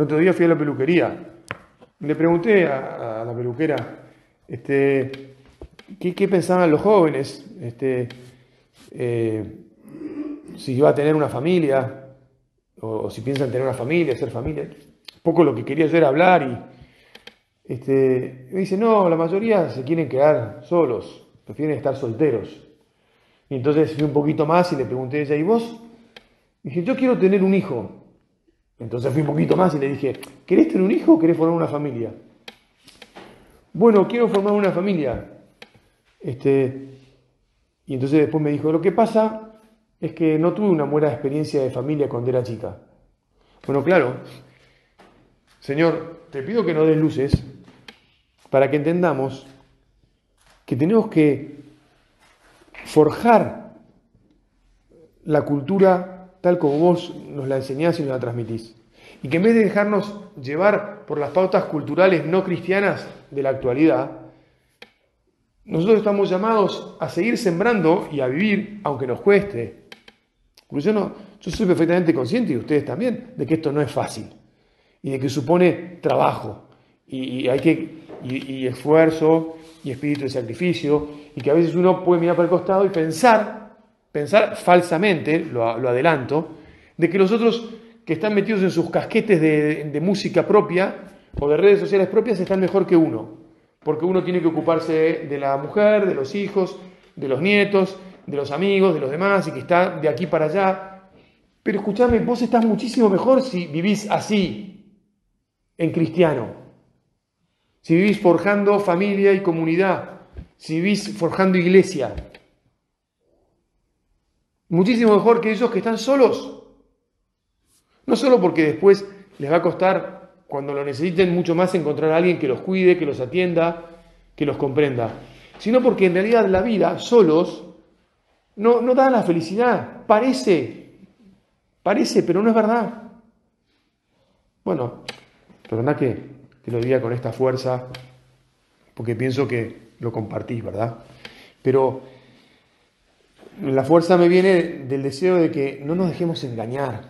El otro día fui a la peluquería. Le pregunté a, la peluquera este, ¿qué, pensaban los jóvenes, este, eh, si iba a tener una familia, o, si piensan tener una familia, ser familia. Un poco lo que quería yo era hablar y este, me dice, no, la mayoría se quieren quedar solos, prefieren estar solteros. Y entonces fui un poquito más y le pregunté a ella, ¿y vos? dije, yo quiero tener un hijo. Entonces fui un poquito más y le dije, ¿querés tener un hijo o querés formar una familia? Bueno, quiero formar una familia. Este, y entonces después me dijo, lo que pasa es que no tuve una buena experiencia de familia cuando era chica. Bueno, claro, Señor, te pido que no des luces para que entendamos que tenemos que forjar la cultura tal como vos nos la enseñás y nos la transmitís. Y que en vez de dejarnos llevar por las pautas culturales no cristianas de la actualidad, nosotros estamos llamados a seguir sembrando y a vivir, aunque nos cueste. Yo, no, yo soy perfectamente consciente, y ustedes también, de que esto no es fácil y de que supone trabajo y, hay que, y, esfuerzo y espíritu de sacrificio y que a veces uno puede mirar para el costado y pensar pensar falsamente, lo, adelanto, de que los otros que están metidos en sus casquetes de, música propia o de redes sociales propias están mejor que uno, porque uno tiene que ocuparse de la mujer, de los hijos, de los nietos, de los amigos, de los demás, y que está de aquí para allá. Pero escúchame, vos estás muchísimo mejor si vivís así, en cristiano. Si vivís forjando familia y comunidad, si vivís forjando iglesia, Muchísimo mejor que ellos que están solos. No solo porque después les va a costar, cuando lo necesiten, mucho más encontrar a alguien que los cuide, que los atienda, que los comprenda, sino porque en realidad la vida, solos, no, no da la felicidad. Parece, parece, pero no es verdad. Bueno, perdona que te lo diga con esta fuerza, porque pienso que lo compartís, ¿verdad? Pero la fuerza me viene del deseo de que no nos dejemos engañar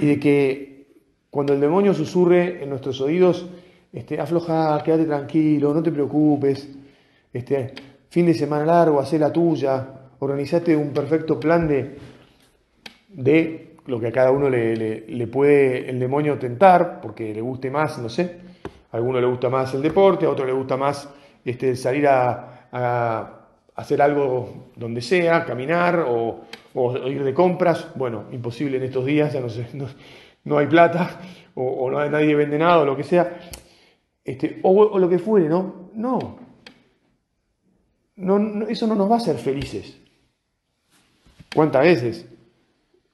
y de que cuando el demonio susurre en nuestros oídos, este, afloja, quédate tranquilo, no te preocupes, este, fin de semana largo, haz la tuya, organizate un perfecto plan de, de lo que a cada uno le, puede el demonio tentar, porque le guste más, no sé, a alguno le gusta más el deporte, a otro le gusta más este, salir a hacer algo donde sea, caminar o, ir de compras. Bueno, imposible en estos días, ya no sé, no, hay plata o, no hay, nadie vende nada o lo que sea. Este, o, lo que fuere, ¿no? No. no. Eso no nos va a hacer felices. ¿Cuántas veces?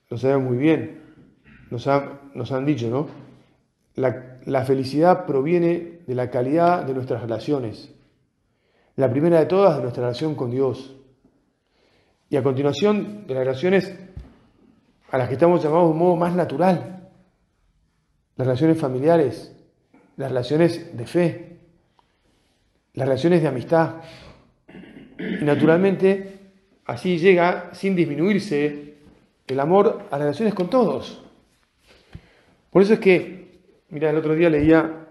Lo sabemos muy bien. Nos, nos han dicho, ¿no? La felicidad proviene de la calidad de nuestras relaciones la primera de todas, de nuestra relación con Dios. Y a continuación, de las relaciones a las que estamos llamados de un modo más natural. Las relaciones familiares, las relaciones de fe, las relaciones de amistad. Y naturalmente, así llega, sin disminuirse, el amor a las relaciones con todos. Por eso es que, mira, el otro día leía,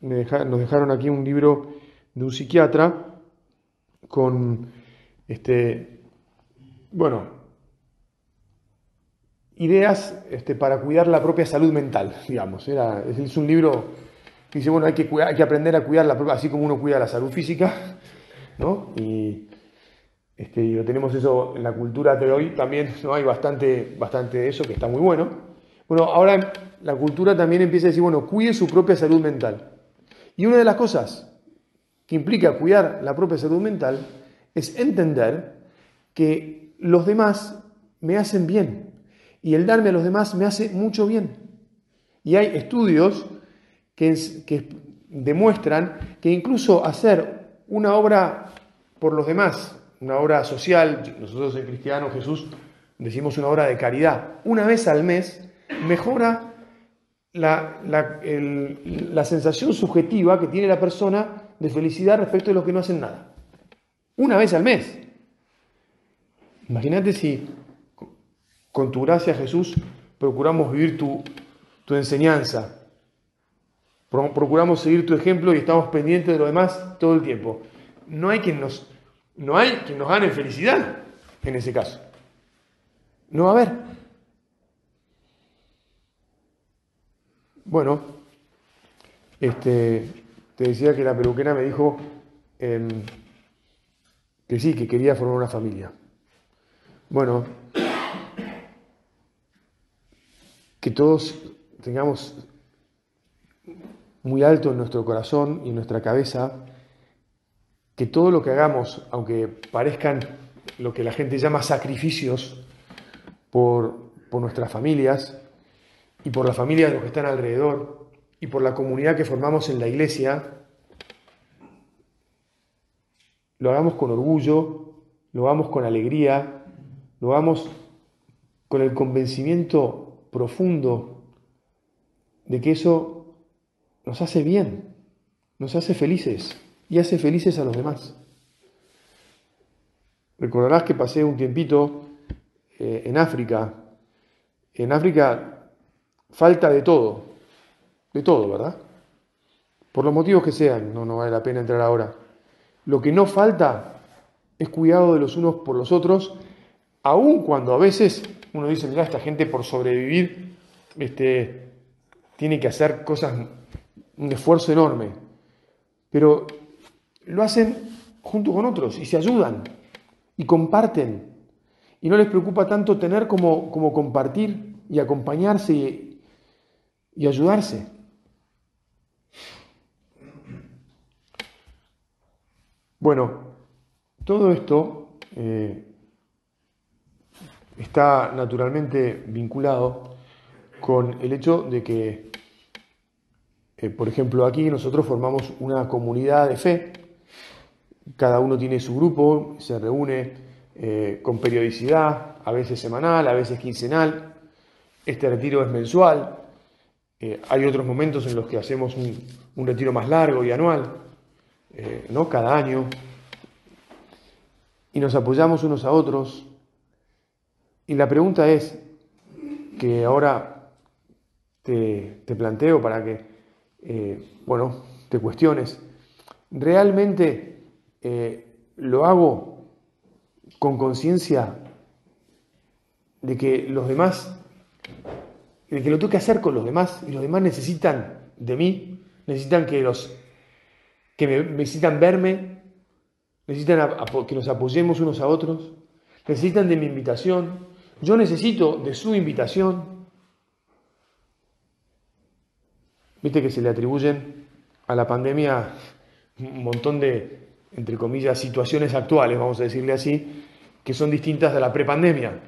nos dejaron aquí un libro de un psiquiatra, con, este, bueno, ideas este, para cuidar la propia salud mental, digamos. Era, es un libro que dice, bueno, hay que, hay que aprender a cuidar la propia, así como uno cuida la salud física, ¿no? Y, este, lo tenemos eso en la cultura de hoy también, ¿no? Hay bastante, bastante de eso que está muy bueno. Bueno, ahora la cultura también empieza a decir, bueno, cuide su propia salud mental. Y una de las cosas que implica cuidar la propia salud mental, es entender que los demás me hacen bien y el darme a los demás me hace mucho bien. Y hay estudios que, que demuestran que incluso hacer una obra por los demás, una obra social, nosotros en Cristiano Jesús decimos una obra de caridad, una vez al mes, mejora la, la sensación subjetiva que tiene la persona de felicidad respecto de los que no hacen nada. Una vez al mes. Imagínate si con tu gracia, Jesús, procuramos vivir tu, tu enseñanza procuramos seguir tu ejemplo y estamos pendientes de lo demás todo el tiempo. No hay quien nos, no hay quien nos gane felicidad en ese caso. No va a haber. Bueno, este, te decía que la peluquera me dijo em, que sí, que quería formar una familia. Bueno, que todos tengamos muy alto en nuestro corazón y en nuestra cabeza que todo lo que hagamos, aunque parezcan lo que la gente llama sacrificios por, nuestras familias y por la familia de los que están alrededor y por la comunidad que formamos en la iglesia, lo hagamos con orgullo, lo hagamos con alegría, lo hagamos con el convencimiento profundo de que eso nos hace bien, nos hace felices y hace felices a los demás. Recordarás que pasé un tiempito eh, en África. En África falta de todo, de todo, ¿verdad? Por los motivos que sean, no, vale la pena entrar ahora. Lo que no falta es cuidado de los unos por los otros, aun cuando a veces uno dice, mira, esta gente por sobrevivir este, tiene que hacer cosas, un esfuerzo enorme. Pero lo hacen junto con otros y se ayudan y comparten. Y no les preocupa tanto tener como, como compartir y acompañarse y, ayudarse. Bueno, todo esto eh, está naturalmente vinculado con el hecho de que, eh, por ejemplo, aquí nosotros formamos una comunidad de fe cada uno tiene su grupo, se reúne eh, con periodicidad, a veces semanal, a veces quincenal. Este retiro es mensual. Hay otros momentos en los que hacemos un, retiro más largo y anual, eh, ¿no? Cada año. Y nos apoyamos unos a otros. Y la pregunta es, que ahora te, te planteo para que, bueno, te cuestiones, ¿realmente eh, lo hago con conciencia de que los demás, de que lo tengo que hacer con los demás y los demás necesitan de mí, necesitan que los que me, necesitan verme, necesitan que nos apoyemos unos a otros, necesitan de mi invitación, yo necesito de su invitación. Viste que se le atribuyen a la pandemia un montón de, entre comillas, situaciones actuales, vamos a decirle así, que son distintas de la prepandemia.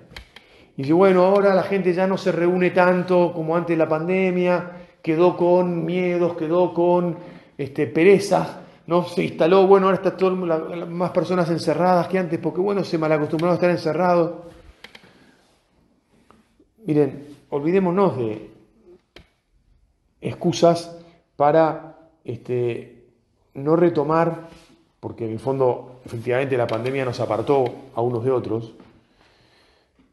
Y dice, bueno, ahora la gente ya no se reúne tanto como antes de la pandemia, quedó con miedos, quedó con este, pereza, ¿no? Se instaló, bueno, ahora está todo, más personas encerradas que antes, porque bueno, se malacostumbraron a estar encerrados. Miren, olvidémonos de excusas para este, no retomar porque en el fondo efectivamente la pandemia nos apartó a unos de otros,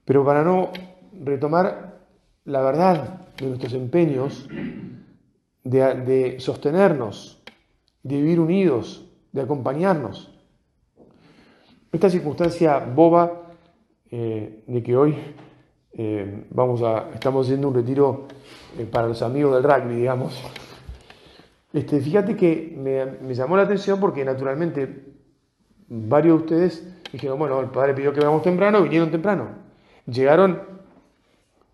pero para no retomar la verdad de nuestros empeños, de, sostenernos, de vivir unidos, de acompañarnos. Esta circunstancia boba eh, de que hoy eh, vamos a, estamos haciendo un retiro eh, para los amigos del rugby, digamos, este, fíjate que me, llamó la atención porque naturalmente varios de ustedes dijeron, bueno, el padre pidió que vayamos temprano, vinieron temprano. Llegaron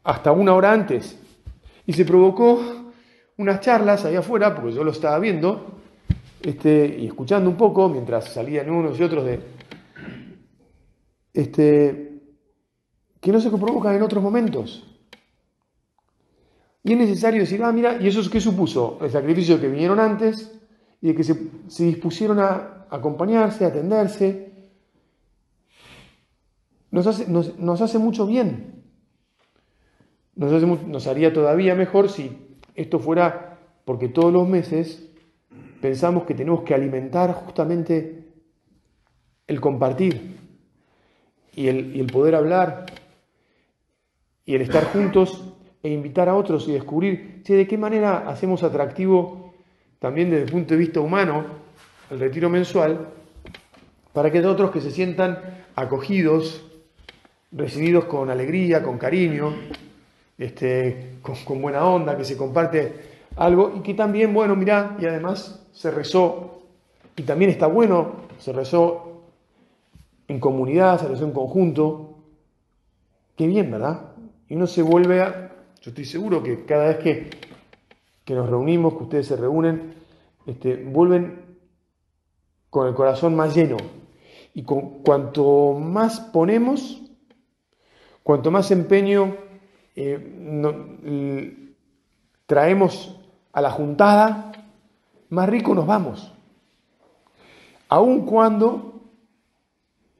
hasta una hora antes y se provocó unas charlas ahí afuera, porque yo lo estaba viendo este, y escuchando un poco mientras salían unos y otros de... Este, que no se provocan en otros momentos. Y es necesario decir, ah, mira, ¿y eso es qué supuso? El sacrificio que vinieron antes y de que se, dispusieron a acompañarse, a atenderse. Nos hace, nos, hace mucho bien. Nos, nos haría todavía mejor si esto fuera porque todos los meses pensamos que tenemos que alimentar justamente el compartir y el, poder hablar y el estar juntos e invitar a otros y descubrir de qué manera hacemos atractivo también desde el punto de vista humano, el retiro mensual, para que otros que se sientan acogidos, recibidos con alegría, con cariño, este, con, buena onda, que se comparte algo y que también, bueno, mirá, y además se rezó, y también está bueno, se rezó en comunidad, se rezó en conjunto, qué bien, ¿verdad? Y uno se vuelve a, yo estoy seguro que cada vez que, que nos reunimos, que ustedes se reúnen, este, vuelven con el corazón más lleno. Y con, cuanto más ponemos, cuanto más empeño eh, traemos a la juntada, más rico nos vamos. Aun cuando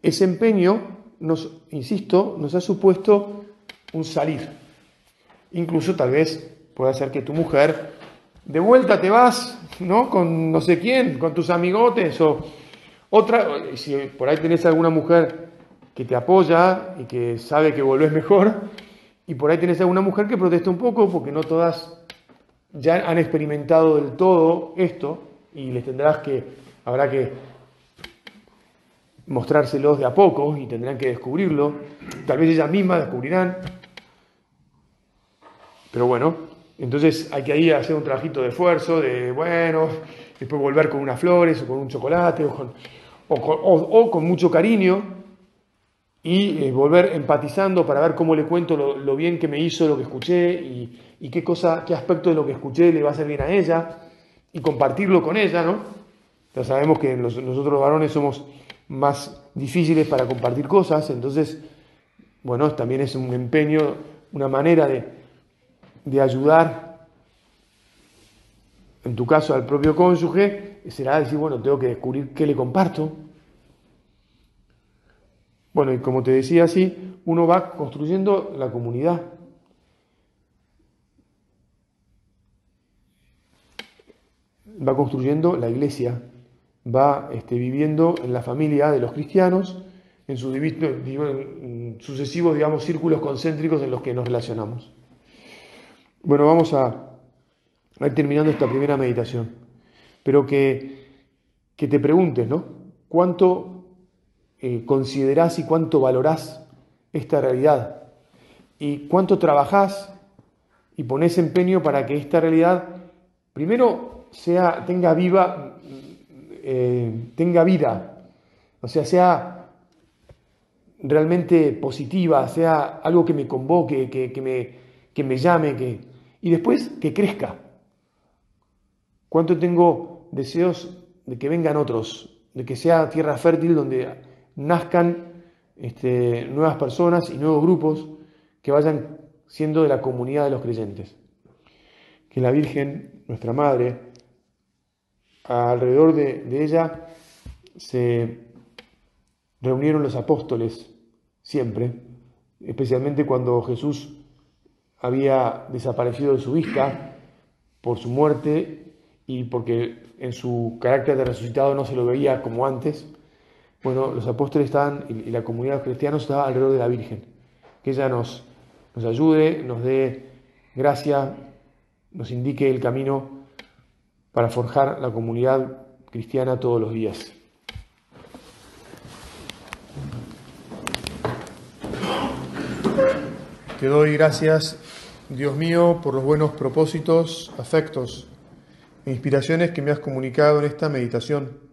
ese empeño nos, insisto, nos ha supuesto un salir. Incluso tal vez pueda ser que tu mujer de vuelta te vas, ¿no? Con no sé quién, con tus amigotes o otra, si por ahí tenés alguna mujer que te apoya y que sabe que volvés mejor, y por ahí tenés alguna mujer que protesta un poco porque no todas ya han experimentado del todo esto y les tendrás que, habrá que mostrárselos de a poco y tendrán que descubrirlo. Tal vez ellas mismas descubrirán. Pero bueno, entonces hay que ahí hacer un trabajito de esfuerzo, de bueno, después volver con unas flores o con un chocolate o con, o con mucho cariño y eh, volver empatizando para ver cómo le cuento lo, bien que me hizo lo que escuché y, qué cosa, qué aspecto de lo que escuché le va a hacer bien a ella y compartirlo con ella, ¿no? Ya sabemos que nosotros varones somos más difíciles para compartir cosas, entonces, bueno, también es un empeño, una manera de, de ayudar, en tu caso al propio cónyuge, será decir, bueno, tengo que descubrir qué le comparto, bueno, y como te decía así, uno va construyendo la comunidad. Va construyendo la iglesia, va este, viviendo en la familia de los cristianos, en sus sucesivos, digamos, círculos concéntricos en los que nos relacionamos. Bueno, vamos a, ir terminando esta primera meditación, pero que, que te preguntes, ¿no? ¿Cuánto eh, considerás y cuánto valorás esta realidad y cuánto trabajás y pones empeño para que esta realidad primero sea, tenga viva, eh, tenga vida, o sea, sea realmente positiva, sea algo que me convoque, que, me, que me llame, que, y después que crezca. ¿Cuánto tengo deseos de que vengan otros, de que sea tierra fértil donde nazcan este, nuevas personas y nuevos grupos que vayan siendo de la comunidad de los creyentes. Que la Virgen, nuestra Madre, alrededor de, de ella se reunieron los apóstoles siempre, especialmente cuando Jesús había desaparecido de su vista por su muerte y porque en su carácter de resucitado no se lo veía como antes. Bueno, los apóstoles estaban y la comunidad de cristianos estaba alrededor de la Virgen. Que ella nos, nos ayude, nos dé gracia, nos indique el camino para forjar la comunidad cristiana todos los días. Te doy gracias, Dios mío, por los buenos propósitos, afectos e inspiraciones que me has comunicado en esta meditación